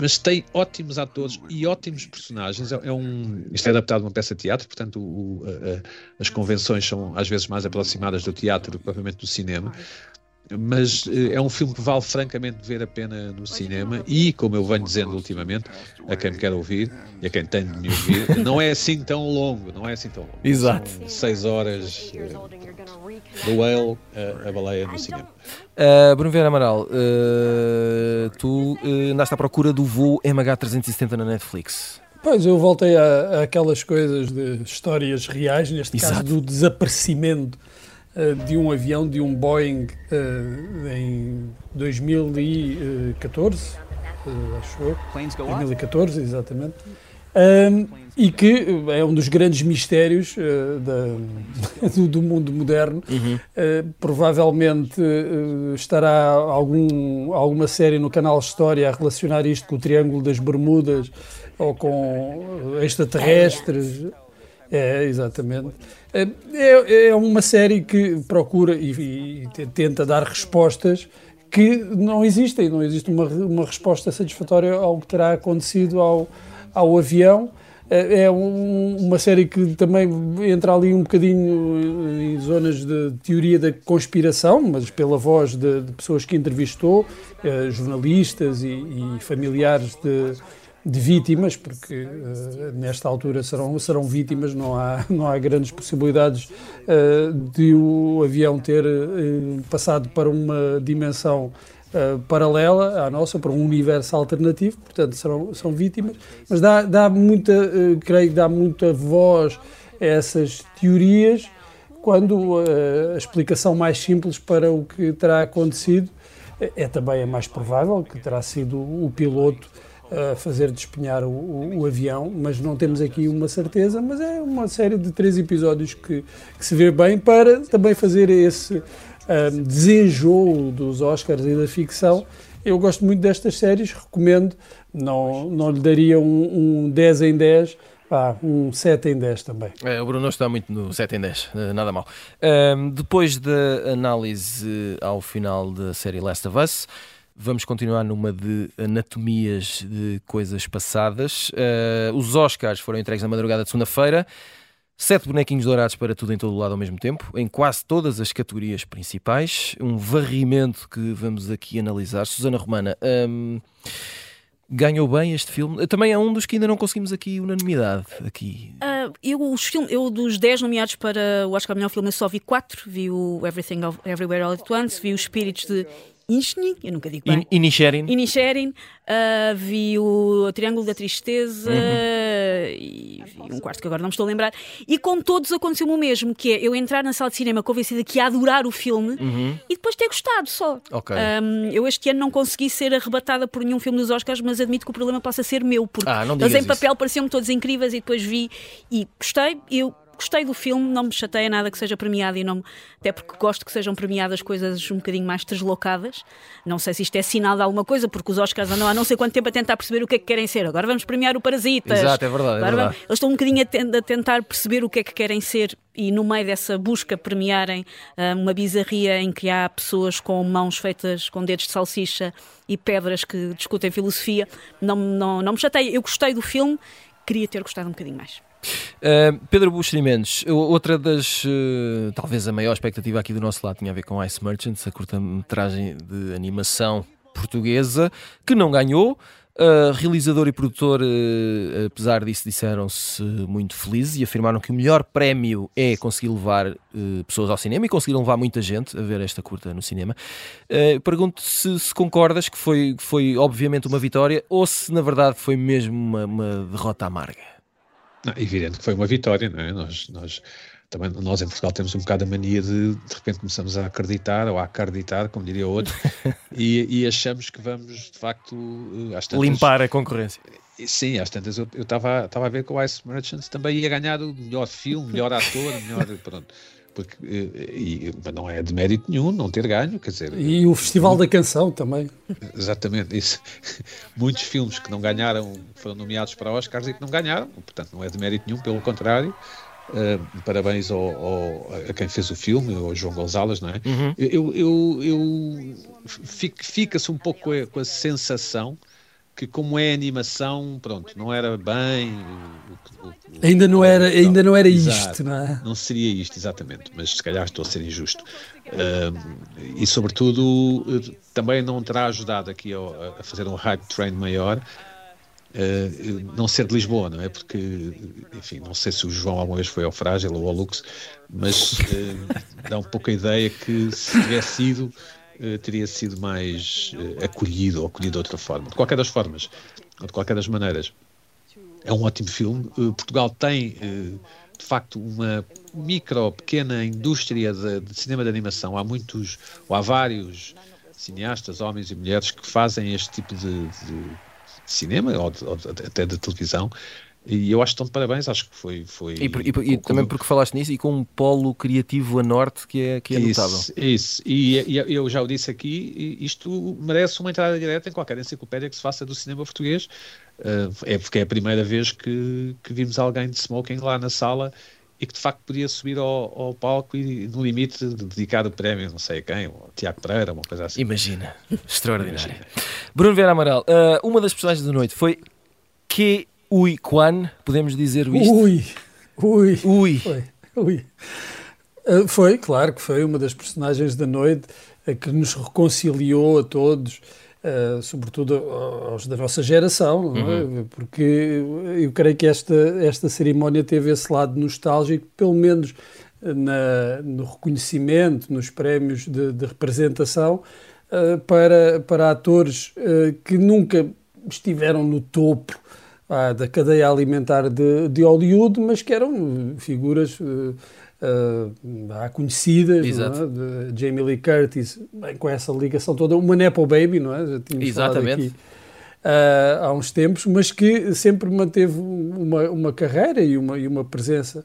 Speaker 5: mas tem ótimos atores e ótimos personagens. É, é um, isto é adaptado a uma peça de teatro, portanto, o- o- a- a- as convenções são às vezes mais aproximadas do teatro do que propriamente do cinema. Mas eh, é um filme que vale francamente ver a pena no cinema e, como eu venho dizendo ultimamente, a quem me quer ouvir e a quem tem de me ouvir, não é assim tão longo, não é assim tão longo.
Speaker 1: Exato.
Speaker 5: São seis horas eh, do Whale, a, a baleia no cinema.
Speaker 1: Uh, Bruno Vieira Amaral, uh, tu uh, andaste à procura do voo MH370 na Netflix.
Speaker 6: Pois, eu voltei a, àquelas coisas de histórias reais, neste caso
Speaker 1: Exato.
Speaker 6: do desaparecimento eh, de um avião, de um Boeing eh, em 2014, eh, acho eu, 2014, exatamente. Um, e que é um dos grandes mistérios uh, da, do, do, mundo moderno. Uhum. Uh, provavelmente uh, estará algum, alguma série no canal História a relacionar isto com o Triângulo das Bermudas ou com extraterrestres. É, exatamente. É, é uma série que procura e, e tenta dar respostas que não existem. Não existe uma, uma resposta satisfatória ao que terá acontecido ao, ao avião. É, é um, uma série que também entra ali um bocadinho em zonas de teoria da conspiração, mas pela voz de, de pessoas que entrevistou, eh, jornalistas e, e familiares de, de vítimas, porque uh, nesta altura serão, serão vítimas, não há, não há grandes possibilidades uh, de o avião ter uh, passado para uma dimensão paralela à nossa, para um universo alternativo, portanto serão, são vítimas, mas dá, dá muita, creio que dá muita voz a essas teorias, quando a explicação mais simples para o que terá acontecido é, também a mais provável, que terá sido o piloto a fazer despenhar o, o, o, avião, mas não temos aqui uma certeza, mas é uma série de três episódios que, que se vê bem para também fazer esse um, desenjoo dos Oscars e da ficção. Eu gosto muito destas séries, recomendo, não, não lhe daria um, um 10 em 10, ah, um 7 em 10 também.
Speaker 1: É, o Bruno está muito no 7 em 10, eh, nada mal. Um, depois da análise ao final da série Last of Us, Vamos continuar numa de anatomias de coisas passadas. Uh, os Oscars foram entregues na madrugada de segunda-feira. Sete bonequinhos dourados para tudo em todo o lado ao mesmo tempo, em quase todas as categorias principais. Um varrimento que vamos aqui analisar. Susana Romana, um, ganhou bem este filme. Também é um dos que ainda não conseguimos aqui unanimidade. Aqui.
Speaker 2: Uh, eu, os film, eu, dos 10 nomeados para o Oscar Melhor Filme, eu só vi 4. Vi o Everything Everywhere All at Once, vi os Espíritos de Inchni, eu nunca digo bem.
Speaker 1: Inisherin.
Speaker 2: Inisherin, uh, vi o Triângulo da Tristeza uhum. e vi um quarto que agora não me estou a lembrar. E com todos aconteceu o mesmo, que é eu entrar na sala de cinema convencida que ia adorar o filme uhum. e depois ter gostado só.
Speaker 1: Okay.
Speaker 2: Um, eu este ano não consegui ser arrebatada por nenhum filme dos Oscars, mas admito que o problema possa ser meu, porque
Speaker 1: ah,
Speaker 2: eles em papel pareciam-me todos incríveis e depois vi e gostei. Eu gostei do filme, não me chateia nada que seja premiado e não até porque gosto que sejam premiadas coisas um bocadinho mais deslocadas. Não sei se isto é sinal de alguma coisa, porque os Oscars andam há não sei quanto tempo a tentar perceber o que é que querem ser. Agora vamos premiar o Parasitas.
Speaker 1: Exato, é verdade. É verdade. Vamos,
Speaker 2: eles estão um bocadinho a, a, tentar perceber o que é que querem ser e no meio dessa busca premiarem uh, uma bizarria em que há pessoas com mãos feitas com dedos de salsicha e pedras que discutem filosofia, não, não, não me chateia. Eu gostei do filme, queria ter gostado um bocadinho mais.
Speaker 1: Uh, Pedro Buxeri Mendes, outra das, uh, talvez a maior expectativa aqui do nosso lado tinha a ver com Ice Merchants, a curta-metragem de animação portuguesa, que não ganhou. Uh, realizador e produtor, uh, apesar disso, disseram-se muito felizes e afirmaram que o melhor prémio é conseguir levar uh, pessoas ao cinema e conseguiram levar muita gente a ver esta curta no cinema. Pergunto se, se, concordas que foi, foi obviamente uma vitória ou se na verdade foi mesmo uma, uma derrota amarga.
Speaker 5: Não, evidente que foi uma vitória, não é? Nós, nós, também, nós em Portugal temos um bocado a mania de de repente começamos a acreditar ou a acreditar, como diria outro, e, e, achamos que vamos de facto
Speaker 1: eh, tantas, limpar a concorrência.
Speaker 5: Sim, às tantas eu estava a ver que o Ice Merchants também ia ganhar o melhor filme, melhor ator, melhor. Pronto porque e, e, não é de mérito nenhum não ter ganho, quer dizer.
Speaker 6: E o Festival da Canção também.
Speaker 5: Exatamente, isso. Muitos filmes que não ganharam foram nomeados para Oscars e que não ganharam, portanto não é de mérito nenhum, pelo contrário. Uh, parabéns ao, ao, a quem fez o filme, ao João Gonzalez, não é? Uhum. Eu, eu, eu fica-se um pouco com a, com a sensação que como é animação, pronto, não era bem. O,
Speaker 6: o, ainda não era, ainda não era isto, não é?
Speaker 5: Não seria isto, exatamente, mas se calhar estou a ser injusto. Uh, e sobretudo também não terá ajudado aqui a, a fazer um hype train maior. Uh, não ser de Lisboa, não é? Porque, enfim, não sei se o João alguma vez foi ao Frágil ou ao Lux, mas uh, dá um pouco a ideia que se tivesse sido eh, teria sido mais uh, acolhido ou acolhido de outra forma. De qualquer das formas, ou de qualquer das maneiras, é um ótimo filme. Uh, Portugal tem, de facto, uma micro, pequena indústria de, de, cinema de animação. Há muitos, ou há vários cineastas, homens e mulheres, que fazem este tipo de, de cinema, ou, de, ou até de televisão, E eu acho que estão de parabéns, acho que foi. foi
Speaker 1: e, e, e também porque falaste nisso e com um polo criativo a norte que é, que é
Speaker 5: isso,
Speaker 1: notável.
Speaker 5: Isso, e, e, eu já o disse aqui, isto merece uma entrada direta em qualquer enciclopédia que se faça do cinema português. Uh, é porque é a primeira vez que, que vimos alguém de smoking lá na sala e que de facto podia subir ao, ao palco e no limite dedicar o prémio, não sei a quem, ao Tiago Pereira, uma coisa assim.
Speaker 1: Imagina, extraordinário. Imagina. Bruno Vera Amaral, uh, uma das personagens da noite foi que Ui Kwan, podemos dizer isto?
Speaker 6: Ui, ui,
Speaker 1: ui.
Speaker 6: Foi, ui. Uh, foi, claro que foi uma das personagens da noite uh, que nos reconciliou a todos, uh, sobretudo aos da nossa geração, é? uhum. porque eu creio que esta, esta cerimónia teve esse lado nostálgico, pelo menos na, no reconhecimento, nos prémios de, de representação, para, para atores que nunca estiveram no topo ah, da cadeia alimentar de, de Hollywood, mas que eram figuras uh, uh, conhecidas, é? de Jamie Lee Curtis, bem, com essa ligação toda, uma Nepo Baby, não é? Já tínhamos
Speaker 1: Exatamente.
Speaker 6: Aqui, uh, há uns tempos, mas que sempre manteve uma, uma carreira e uma, e uma presença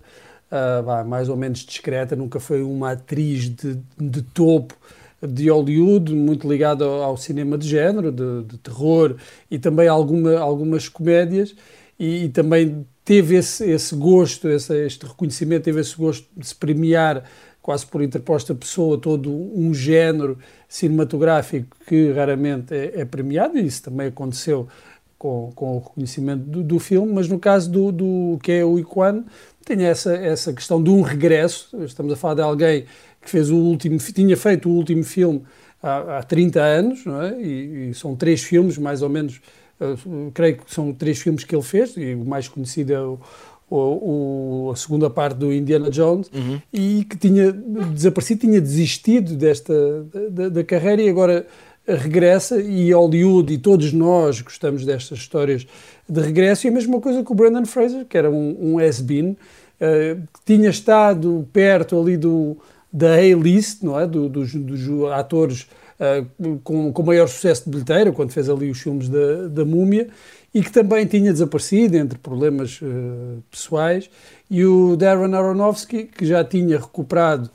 Speaker 6: uh, mais ou menos discreta, nunca foi uma atriz de, de topo de Hollywood, muito ligado ao, cinema de género, de, de, terror e também alguma, algumas comédias, e, e também teve esse, esse gosto, esse, este reconhecimento, teve esse gosto de se premiar quase por interposta pessoa todo um género cinematográfico que raramente é, é premiado, e isso também aconteceu com, com o reconhecimento do, do, filme, mas no caso do, do que é o Iquan, tem essa, essa questão de um regresso, estamos a falar de alguém que fez o último, tinha feito o último filme há, há 30 anos, é? e, e, são três filmes, mais ou menos, uh, creio que são três filmes que ele fez, e o mais conhecido é o, o, o, a segunda parte do Indiana Jones, uhum. e que tinha desaparecido, tinha desistido desta da, da, carreira e agora regressa e Hollywood e todos nós gostamos destas histórias de regresso e a mesma coisa com o Brandon Fraser, que era um, um has-been, uh, que tinha estado perto ali do, da A-list, não é? Do, dos, dos atores uh, com, com maior sucesso de bilheteira, quando fez ali os filmes da, da Múmia, e que também tinha desaparecido entre problemas uh, pessoais, e o Darren Aronofsky, que já tinha recuperado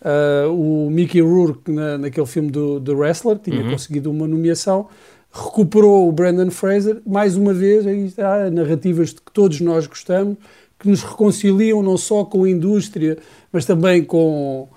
Speaker 6: uh, o Mickey Rourke na, naquele filme do, do Wrestler, tinha uhum. conseguido uma nomeação, recuperou o Brandon Fraser, mais uma vez, aí está, narrativas de que todos nós gostamos, que nos reconciliam não só com a indústria, mas também com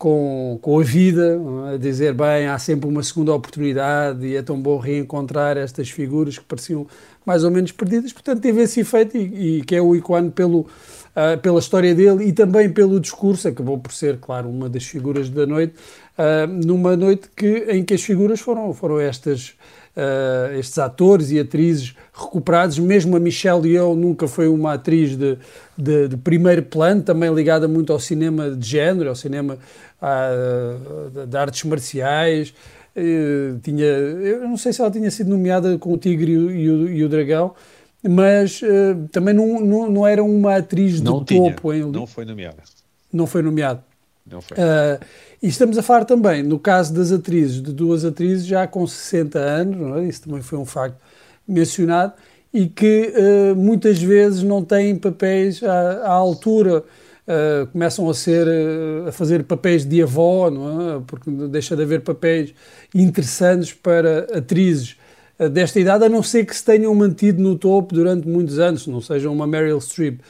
Speaker 6: com, com a vida, a dizer, bem, há sempre uma segunda oportunidade e é tão bom reencontrar estas figuras que pareciam mais ou menos perdidas. Portanto, teve esse efeito e, e que é o Iquan pelo, uh, pela história dele e também pelo discurso, acabou por ser, claro, uma das figuras da noite, uh, numa noite que, em que as figuras foram, foram estas uh, estes atores e atrizes recuperados. Mesmo a Michelle Yeoh nunca foi uma atriz de, de, de, primeiro plano, também ligada muito ao cinema de género, ao cinema uh, de artes marciais. Tinha, eu não sei se ela tinha sido nomeada com o Tigre e o, e o, e o Dragão, mas uh, também não, não, não, era uma atriz
Speaker 5: não
Speaker 6: de
Speaker 5: tinha,
Speaker 6: topo. Em,
Speaker 5: não foi nomeada.
Speaker 6: Não foi nomeada. Uh, e estamos a falar também, no caso das atrizes, de duas atrizes já com 60 anos, é? isso também foi um facto mencionado, e que uh, muitas vezes não têm papéis à, à altura, uh, começam a ser a fazer papéis de avó, é? porque deixa de haver papéis interessantes para atrizes desta idade, a não ser que se tenham mantido no topo durante muitos anos, não sejam uma Meryl Streep.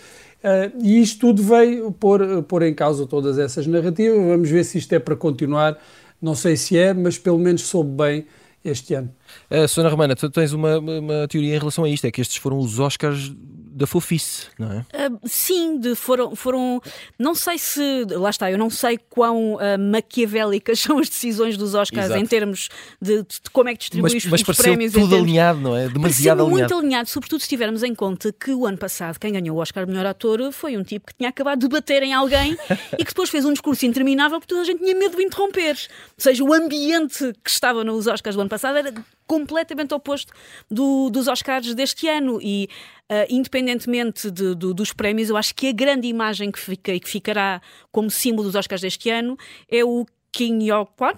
Speaker 6: Uh, e isto tudo veio pôr, pôr em causa todas essas narrativas. Vamos ver se isto é para continuar. Não sei se é, mas pelo menos soube bem este ano.
Speaker 1: Uh, Sona Romana, tu tens uma, uma teoria em relação a isto: é que estes foram os Oscars da fofice, não é?
Speaker 2: Uh, sim, de, foram, foram. Não sei se. Lá está, eu não sei quão uh, maquiavélicas são as decisões dos Oscars Exato. em termos de, de, como é que distribui
Speaker 1: mas,
Speaker 2: os,
Speaker 1: mas
Speaker 2: os prémios.
Speaker 1: Tudo alinhado, não é? Demasiado alinhado.
Speaker 2: muito alinhado, sobretudo se tivermos em conta que o ano passado quem ganhou o Oscar de melhor ator foi um tipo que tinha acabado de bater em alguém e que depois fez um discurso interminável porque toda a gente tinha medo de interromper. Ou seja, o ambiente que estava nos Oscars do ano passado era completamente oposto do, dos Oscars deste ano e uh, independentemente de, do, dos prémios, eu acho que a grande imagem que fica e que ficará como símbolo dos Oscars deste ano é o Kim Yo-kwan,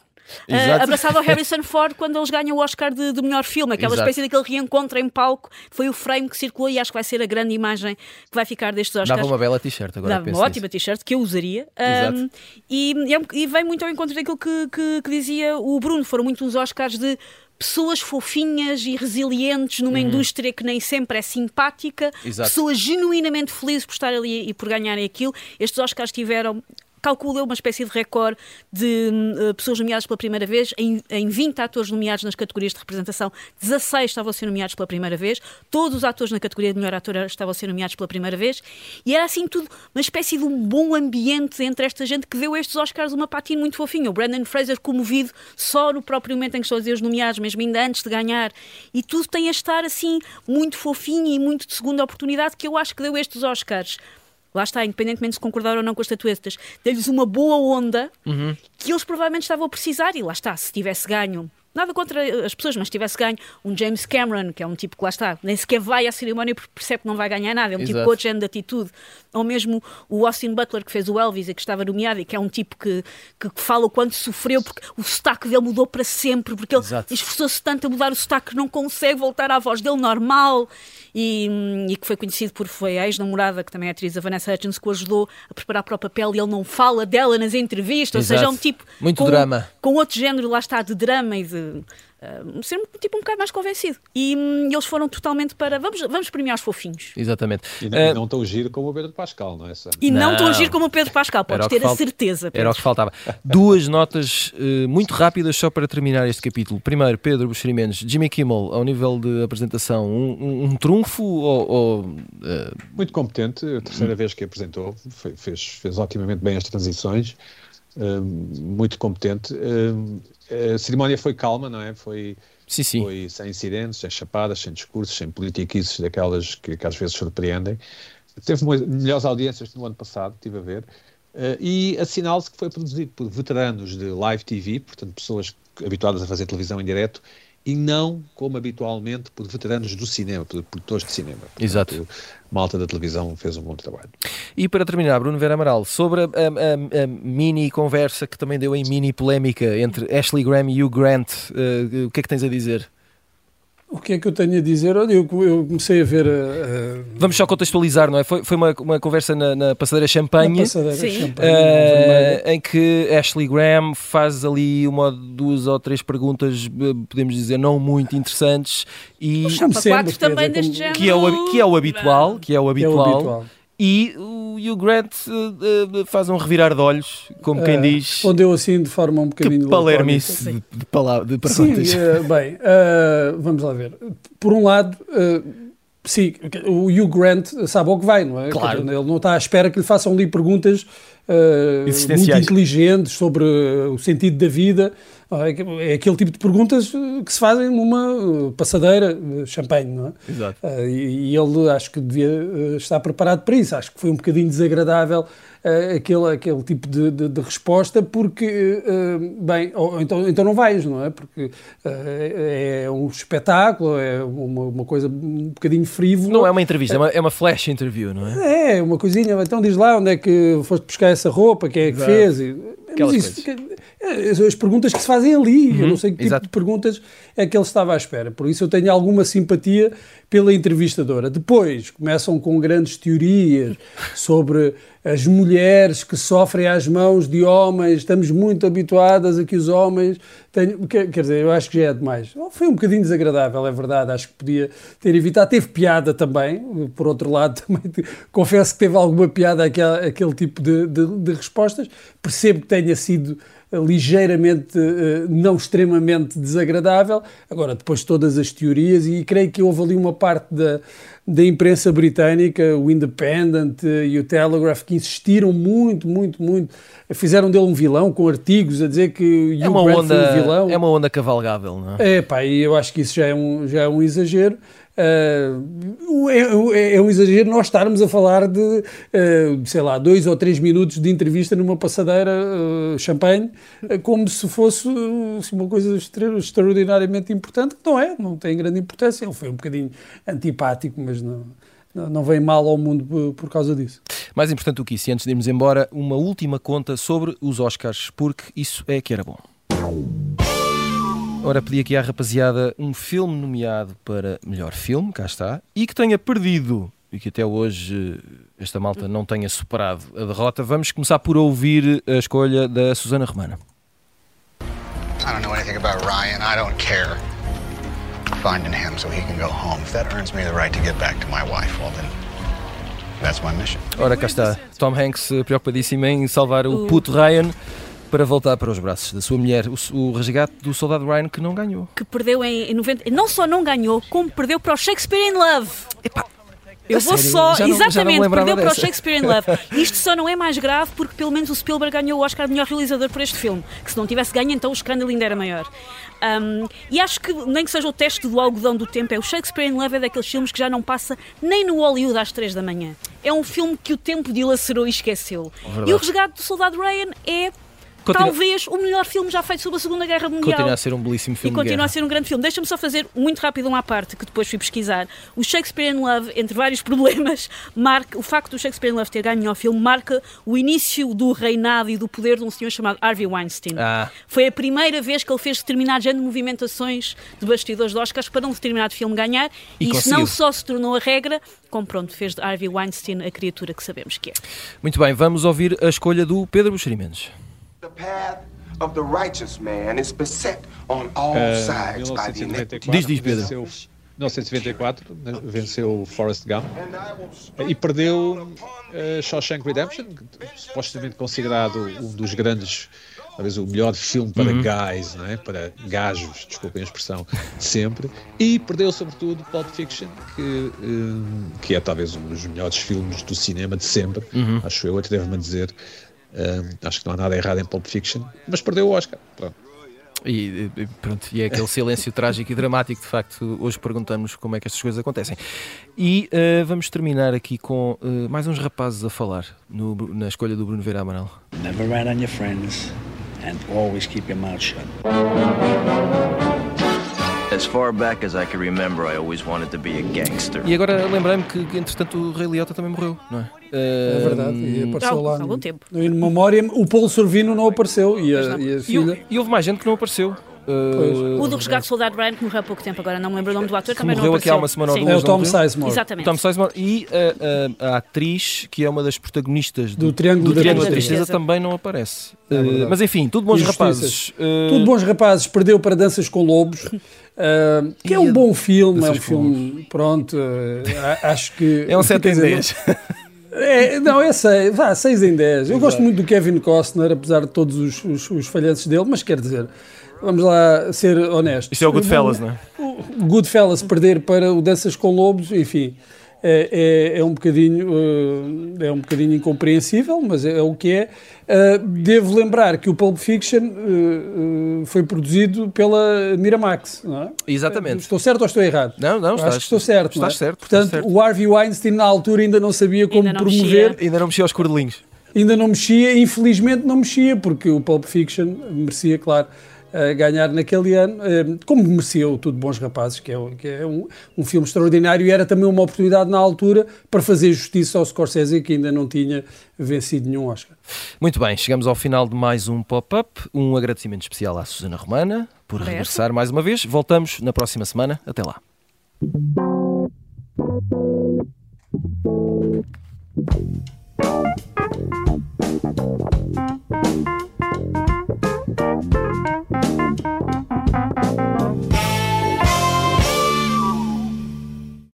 Speaker 2: Uh, ao Harrison Ford quando eles ganham o Oscar de, de melhor filme, aquela
Speaker 1: Exato.
Speaker 2: espécie daquele reencontro em palco. Foi o frame que circulou e acho que vai ser a grande imagem que vai ficar destes Oscars.
Speaker 1: Dava uma bela t-shirt agora.
Speaker 2: Dava uma ótima t-shirt que eu usaria. Um, e, e é um- e vem muito ao encontro daquilo que, que- que dizia o Bruno. Foram muito uns Oscars de pessoas fofinhas e resilientes numa indústria que nem sempre é simpática,
Speaker 1: Uhum. Exato.
Speaker 2: pessoas genuinamente felizes por estar ali e por ganharem aquilo. Estes Oscars tiveram. Calculo eu uma espécie de recorde de eh, pessoas nomeadas pela primeira vez, em, em 20 atores nomeados nas categorias de representação, 16 estavam a ser nomeados pela primeira vez, todos os atores na categoria de melhor ator estavam a ser nomeados pela primeira vez, e era assim tudo uma espécie de um bom ambiente entre esta gente que deu estes Oscars uma patina muito fofinha. O Brandon Fraser comovido só no próprio momento em que estão a dizer os nomeados, mesmo ainda antes de ganhar, e tudo tem a estar assim muito fofinho e muito de segunda oportunidade que eu acho que deu estes Oscars. Lá está, independentemente se concordar ou não com as estatuetas, deu-lhes uma boa onda que eles provavelmente estavam a precisar. E lá está, se tivesse ganho, nada contra as pessoas, mas se tivesse ganho um James Cameron, que é um tipo que lá está, nem sequer vai à cerimónia porque percebe que não vai ganhar nada, é um tipo
Speaker 1: Exato.
Speaker 2: outro género de atitude. Ou mesmo o Austin Butler, que fez o Elvis e que estava nomeado, e que é um tipo que, que fala o quanto sofreu, porque o sotaque dele mudou para sempre, porque ele
Speaker 1: Exato.
Speaker 2: esforçou-se tanto a mudar o sotaque que não consegue voltar à voz dele normal. E, e que foi conhecido por foi a ex-namorada, que também é atriz, a Vanessa Hutchins, que o ajudou a preparar para o papel e ele não fala dela nas entrevistas, ou seja, é um
Speaker 1: Exato.
Speaker 2: tipo
Speaker 1: Muito
Speaker 2: com,
Speaker 1: drama.
Speaker 2: com outro género, lá está, de drama e de ah, ser um tipo um bocado mais convencido. E hum, eles foram totalmente para vamos, vamos premiar os fofinhos.
Speaker 1: Exatamente.
Speaker 5: E não, e não tão giro como o Pedro Pascal, não é? Sam?
Speaker 2: E não,
Speaker 1: Não.
Speaker 2: tão agir como o Pedro Pascal,
Speaker 1: Era
Speaker 2: podes ter a
Speaker 1: falta-
Speaker 2: certeza.
Speaker 1: Era
Speaker 2: Pedro.
Speaker 1: o que faltava. Duas notas eh, muito rápidas só para terminar este capítulo. Primeiro, Pedro Buxeri Mendes, Jimmy Kimmel, ao nível de apresentação, um, um- um trunfo ou, ou, eh,
Speaker 5: Muito competente, a terceira vez que apresentou, foi- fez, fez otimamente bem as transições, muito competente. Hum, a cerimónia foi calma, não é? Foi,
Speaker 1: sim, sim.
Speaker 5: foi sem incidentes, sem chapadas, sem discursos, sem politiquices daquelas que, que às vezes surpreendem. Teve melhores audiências que no ano passado, estive a ver. Eh, e assinala-se que foi produzido por veteranos de live TV, portanto, pessoas habituadas a fazer televisão em direto, e não como habitualmente por veteranos do cinema, por produtores de cinema. Portanto,
Speaker 1: Exato.
Speaker 5: Malta da televisão fez um bom trabalho.
Speaker 1: E para terminar, Bruno Vera Amaral, sobre a, a- a- mini conversa que também deu em mini polémica entre Ashley Graham e Hugh Grant, eh, o que é que tens a dizer?
Speaker 6: O que é que eu tenho a dizer? Olha, eu, eu comecei a ver a, a,
Speaker 1: Vamos só contextualizar, não é? Foi, foi uma, uma conversa na, na passadeira Champanhe.
Speaker 6: a passadeira
Speaker 2: Sim.
Speaker 6: champanhe, vermelha.
Speaker 1: em que Ashley Graham faz ali uma, duas ou três perguntas, eh, podemos dizer, não muito interessantes, e
Speaker 2: Chapa quatro também deste género.
Speaker 1: que é o, que é o habitual, que é o
Speaker 6: que é o
Speaker 1: habitual,
Speaker 6: habitual.
Speaker 1: E o Hugh Grant eh, eh, faz um revirar de olhos, como quem
Speaker 6: Eh,
Speaker 1: diz,
Speaker 6: Respondeu assim de forma um
Speaker 1: que
Speaker 6: bocadinho
Speaker 1: palermice
Speaker 6: lacónica.
Speaker 1: de, de, de
Speaker 6: Sim,
Speaker 1: perguntas.
Speaker 6: eh, bem, vamos lá ver. Por um lado, sim, o Hugh Grant sabe ao que vai, não é?
Speaker 1: Claro.
Speaker 6: Ele não está à espera que lhe façam ali perguntas eh, muito inteligentes sobre o sentido da vida. É é aquele tipo de perguntas eh, que se fazem numa eh, passadeira, eh, champanhe, não é?
Speaker 1: Exato.
Speaker 6: E, ele acho que devia estar preparado para isso. Acho que foi um bocadinho desagradável aquele, aquele tipo de, de- de resposta, porque, bem, ou, então, então não vais, não é? Porque uh, é um espetáculo, é uma, uma coisa um bocadinho frívola.
Speaker 1: Não é uma entrevista, é uma, é uma flash interview, não é?
Speaker 6: É, uma coisinha, então diz lá onde é que foste buscar essa roupa, quem é que
Speaker 1: Exato.
Speaker 6: fez. E,
Speaker 1: Aquelas
Speaker 6: mas isso, é, as perguntas que se fazem ali, eu não sei que tipo
Speaker 1: exato.
Speaker 6: de perguntas é que ele estava à espera. Por isso eu tenho alguma simpatia pela entrevistadora. Depois começam com grandes teorias sobre as mulheres que sofrem às mãos de homens, estamos muito habituadas a que os homens tenham. Quer, dizer, eu acho que já é demais. Foi um bocadinho desagradável, é verdade. Acho que podia ter evitado. Teve piada também, por outro lado, também te- confesso que teve alguma piada aquele, tipo de, de- de respostas. Percebo que tenha sido ligeiramente, eh, não extremamente desagradável. Agora, depois de todas as teorias, e creio que houve ali uma parte da, da imprensa britânica, o Independent e o Telegraph, que insistiram muito, muito, muito. Fizeram dele um vilão, com artigos a dizer que
Speaker 1: É uma,
Speaker 6: foi um
Speaker 1: onda,
Speaker 6: vilão.
Speaker 1: é uma onda cavalgável, não é?
Speaker 6: É pá, e eu acho que isso já é um, já é um exagero. Ah, é, é- um exagero nós estarmos a falar de, ah, sei lá, dois ou três minutos de entrevista numa passadeira ah, champanhe, como se fosse assim, uma coisa extra- extraordinariamente importante, que não é, não tem grande importância. Ele foi um bocadinho antipático, mas não, não, não vem mal ao mundo por, por causa disso.
Speaker 1: Mais importante do que isso, e antes de irmos embora, uma última conta sobre os Oscars, porque isso é que era bom. Ora, pedi aqui à rapaziada um filme nomeado para melhor filme, cá está, e que tenha perdido e que até hoje esta malta não tenha superado a derrota. Vamos começar por ouvir a escolha da Susana Romana.
Speaker 7: I don't know anything about Ryan. I don't care. Finding him so he can go home. If that earns me the right to get back to my wife, well then, that's my mission.
Speaker 1: Ora, cá está. Tom Hanks preocupadíssimo em salvar o puto Ryan para voltar para os braços da sua mulher. O, o resgate do soldado Ryan que não ganhou.
Speaker 2: Que perdeu em, em 90. Não só não ganhou, como perdeu para o Shakespeare in Love. Eu
Speaker 1: A
Speaker 2: vou
Speaker 1: sério?
Speaker 2: só,
Speaker 1: Já não- já não
Speaker 2: exatamente,
Speaker 1: lembrava
Speaker 2: perdeu para o
Speaker 1: dessa.
Speaker 2: Shakespeare in Love. Isto só não é mais grave porque pelo menos o Spielberg ganhou o Oscar de melhor realizador por este filme. Que se não tivesse ganho, então o escândalo ainda era maior. Um, e acho que, nem que seja o teste do algodão do tempo, é o Shakespeare in Love é daqueles filmes que já não passa nem no Hollywood às três da manhã. É um filme que o tempo dilacerou e esqueceu.
Speaker 1: Verdade.
Speaker 2: E o resgate do soldado Ryan é.
Speaker 1: Continua-
Speaker 2: Talvez o melhor filme já feito sobre a Segunda Guerra Mundial.
Speaker 1: Continua a ser um belíssimo
Speaker 2: E
Speaker 1: filme de
Speaker 2: continua a ser um grande filme. Deixa-me só fazer muito rápido uma parte que depois fui pesquisar. O Shakespeare in Love, entre vários problemas, marca, o facto do Shakespeare in Love ter ganho ao filme marca o início do reinado e do poder de um senhor chamado Harvey Weinstein.
Speaker 1: Ah.
Speaker 2: Foi a primeira vez que ele fez determinado género de movimentações de bastidores de Oscars para um determinado filme ganhar.
Speaker 1: E
Speaker 2: E, isso não só se tornou a regra, como pronto, fez de Harvey Weinstein a criatura que sabemos que é.
Speaker 1: Muito bem, vamos ouvir a escolha do Pedro Buxeri Mendes.
Speaker 8: The path of the righteous man is beset on all
Speaker 5: Uh,
Speaker 8: sides by the iniquity.
Speaker 5: 1994
Speaker 1: Diz, diz, Pedro.
Speaker 5: venceu, 1994 né, venceu o Forrest Gump e perdeu uh, Shawshank Redemption, supostamente considerado um dos grandes, talvez o melhor filme para guys, não é? para gajos, desculpem a expressão, de sempre. E perdeu, sobretudo, Pulp Fiction, que, um, que é talvez um dos melhores filmes do cinema de sempre, acho eu, atrevo-me a dizer. Um, acho que não há nada errado em Pulp Fiction, mas perdeu o Oscar. Pronto.
Speaker 1: E, e, pronto, e é aquele silêncio trágico e dramático, de facto, hoje perguntamos como é que estas coisas acontecem. E eh, vamos terminar aqui com eh, mais uns rapazes a falar no- na escolha do Bruno Vera Amaral.
Speaker 9: Never on your friends and always keep your mouth shut.
Speaker 10: As far back as I can remember, I always wanted to be a gangster.
Speaker 1: E agora lembrei-me que, entretanto, o Rei Liotta também morreu, não é?
Speaker 6: É verdade, e apareceu
Speaker 2: Há-
Speaker 6: lá
Speaker 2: há algum
Speaker 6: no,
Speaker 2: tempo.
Speaker 6: no In Memoriam. O Paulo Sorvino não apareceu e a, e a
Speaker 1: E,
Speaker 6: filha.
Speaker 1: houve- e houve mais gente que não apareceu. Eh,
Speaker 6: Pois.
Speaker 2: O do resgate do soldado Ryan, que morreu há pouco tempo, agora não me lembro o nome do ator, também não
Speaker 1: morreu aqui há
Speaker 2: apareceu.
Speaker 1: uma semana ou duas.
Speaker 6: É o Tom Sizemore.
Speaker 2: Exatamente.
Speaker 1: Tom Sizemore e a, a- a atriz, que é uma das protagonistas do,
Speaker 6: Do Triângulo
Speaker 1: do
Speaker 6: da
Speaker 1: Triângulo da
Speaker 2: Tristeza.
Speaker 1: Tristeza, também não aparece.
Speaker 6: É
Speaker 1: Eh, mas enfim, tudo bons rapazes. Eh,
Speaker 6: Tudo bons rapazes, perdeu para Danças com Lobos, ah, que é um bom filme, é um filme, pronto, acho que...
Speaker 1: É um 7
Speaker 6: quer
Speaker 1: em
Speaker 6: dizer,
Speaker 1: 10.
Speaker 6: É, não, é 6, vá, 6 em 10. Eu gosto muito do Kevin Costner, apesar de todos os, os, os falhanços dele, mas quer dizer, vamos lá ser honestos.
Speaker 1: Isto é o Goodfellas, não é?
Speaker 6: o Goodfellas perder para o Danças com Lobos, enfim, é, é, é um bocadinho eh, é um bocadinho incompreensível, mas é, o que é. Eh, devo lembrar que o Pulp Fiction eh, foi produzido pela Miramax, não é?
Speaker 1: Exatamente.
Speaker 6: Estou certo ou estou errado?
Speaker 1: Não, não, estás,
Speaker 6: Acho que estou certo. não é?
Speaker 1: Estás certo.
Speaker 6: Portanto,
Speaker 1: estás certo.
Speaker 6: o Harvey Weinstein na altura ainda não sabia como
Speaker 2: Ainda não
Speaker 6: promover,
Speaker 2: mexia.
Speaker 1: Ainda não mexi aos cordelinhos.
Speaker 6: ainda não mexia, infelizmente não mexia, porque o Pulp Fiction merecia, claro, a ganhar naquele ano, eh, como mereceu Tudo Bons Rapazes, que é, que é um, um, filme extraordinário e era também uma oportunidade na altura para fazer justiça ao Scorsese, que ainda não tinha vencido nenhum Oscar.
Speaker 1: Muito bem, chegamos ao final de mais um pop-up. Um agradecimento especial à Susana Romana por
Speaker 2: Parece.
Speaker 1: regressar mais uma vez. Voltamos na próxima semana. Até lá. Thank